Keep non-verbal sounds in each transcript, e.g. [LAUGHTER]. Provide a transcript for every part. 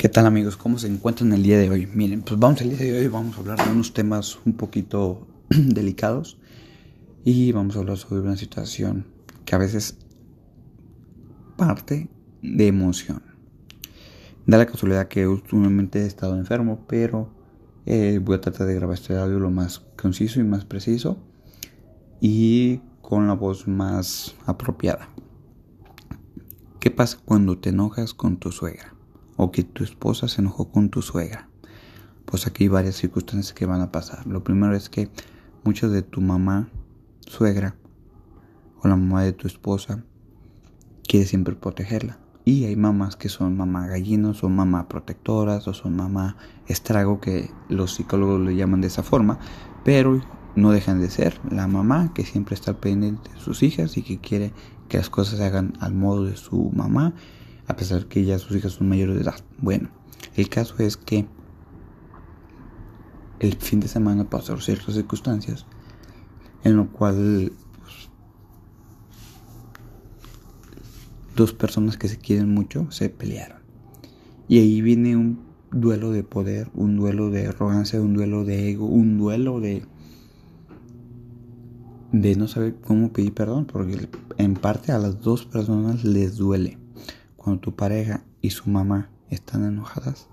¿Qué tal amigos? ¿Cómo se encuentran el día de hoy? Miren, pues vamos el día de hoy vamos a hablar de unos temas un poquito [CLEARS THROAT] delicados y vamos a hablar sobre una situación que a veces parte de emoción. Da la casualidad que últimamente he estado enfermo, pero eh, voy a tratar de grabar este audio lo más conciso y más preciso y con la voz más apropiada. ¿Qué pasa cuando te enojas con tu suegra? O que tu esposa se enojó con tu suegra. Pues aquí hay varias circunstancias que van a pasar. Lo primero es que muchos de tu mamá, suegra, o la mamá de tu esposa, quiere siempre protegerla. Y hay mamás que son mamá gallinos, o mamá protectoras, o son mamá estrago, que los psicólogos le llaman de esa forma, pero no dejan de ser la mamá que siempre está pendiente de sus hijas y que quiere que las cosas se hagan al modo de su mamá a pesar que ya sus hijas son mayores de edad. Bueno, el caso es que el fin de semana pasaron ciertas circunstancias en lo cual pues, dos personas que se quieren mucho se pelearon. Y ahí viene un duelo de poder, un duelo de arrogancia, un duelo de ego, un duelo de de no saber cómo pedir perdón, porque en parte a las dos personas les duele cuando tu pareja y su mamá están enojadas,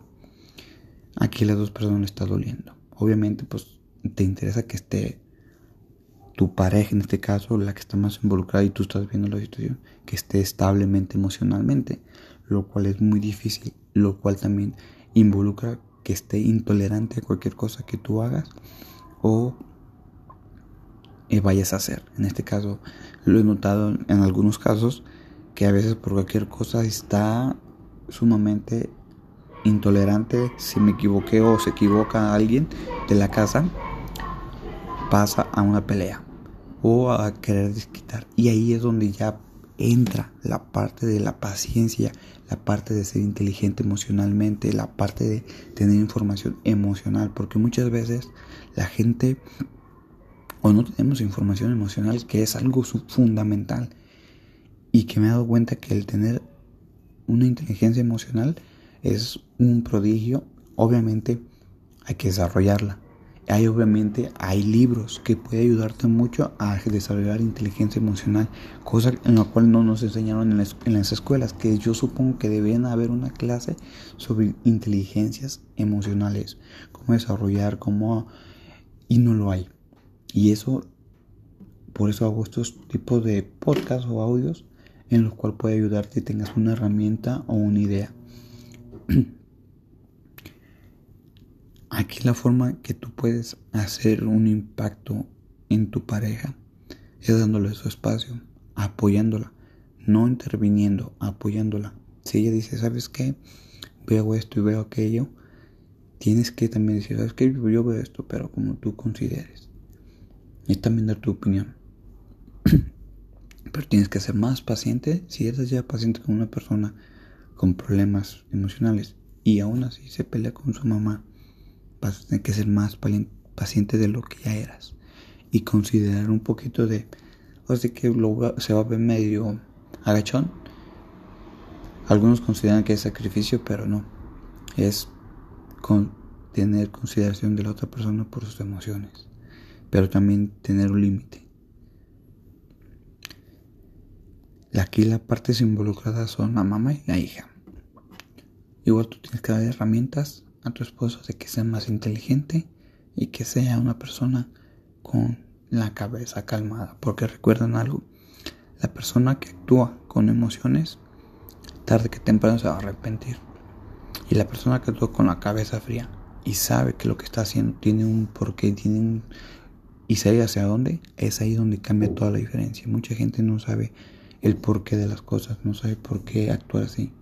aquí las dos personas están doliendo. Obviamente, pues te interesa que esté tu pareja, en este caso, la que está más involucrada y tú estás viendo la situación, que esté establemente emocionalmente, lo cual es muy difícil, lo cual también involucra que esté intolerante a cualquier cosa que tú hagas o eh, vayas a hacer. En este caso, lo he notado en algunos casos que a veces por cualquier cosa está sumamente intolerante. Si me equivoqué o se equivoca alguien de la casa, pasa a una pelea o a querer desquitar. Y ahí es donde ya entra la parte de la paciencia, la parte de ser inteligente emocionalmente, la parte de tener información emocional, porque muchas veces la gente o no tenemos información emocional que es algo fundamental y que me he dado cuenta que el tener una inteligencia emocional es un prodigio. Obviamente hay que desarrollarla. Hay obviamente hay libros que pueden ayudarte mucho a desarrollar inteligencia emocional, cosa en la cual no nos enseñaron en las, en las escuelas, que yo supongo que deberían haber una clase sobre inteligencias emocionales, cómo desarrollar, cómo y no lo hay. Y eso por eso hago estos tipos de podcasts o audios en los cuales puede ayudarte tengas una herramienta o una idea. [CLEARS THROAT] Aquí la forma que tú puedes hacer un impacto en tu pareja es dándole su espacio, apoyándola, no interviniendo, apoyándola. Si ella dice, ¿sabes qué? Veo esto y veo aquello, tienes que también decir, ¿sabes qué? Yo veo esto, pero como tú consideres. Y también dar tu opinión. Pero tienes que ser más paciente si eres ya paciente con una persona con problemas emocionales y aún así se pelea con su mamá. Vas a tener que ser más paciente de lo que ya eras y considerar un poquito de, o sea que se va a ver medio agachón. Algunos consideran que es sacrificio, pero no. Es tener consideración de la otra persona por sus emociones, pero también tener un límite. Aquí las partes involucradas son la mamá y la hija. Igual tú tienes que dar herramientas a tu esposo de que sea más inteligente y que sea una persona con la cabeza calmada. Porque recuerdan algo, la persona que actúa con emociones, tarde que temprano se va a arrepentir. Y la persona que actúa con la cabeza fría y sabe que lo que está haciendo tiene un porqué, tiene un... y sabe hacia dónde, es ahí donde cambia toda la diferencia. Mucha gente no sabe el porqué de las cosas, no sabe por qué actuar así.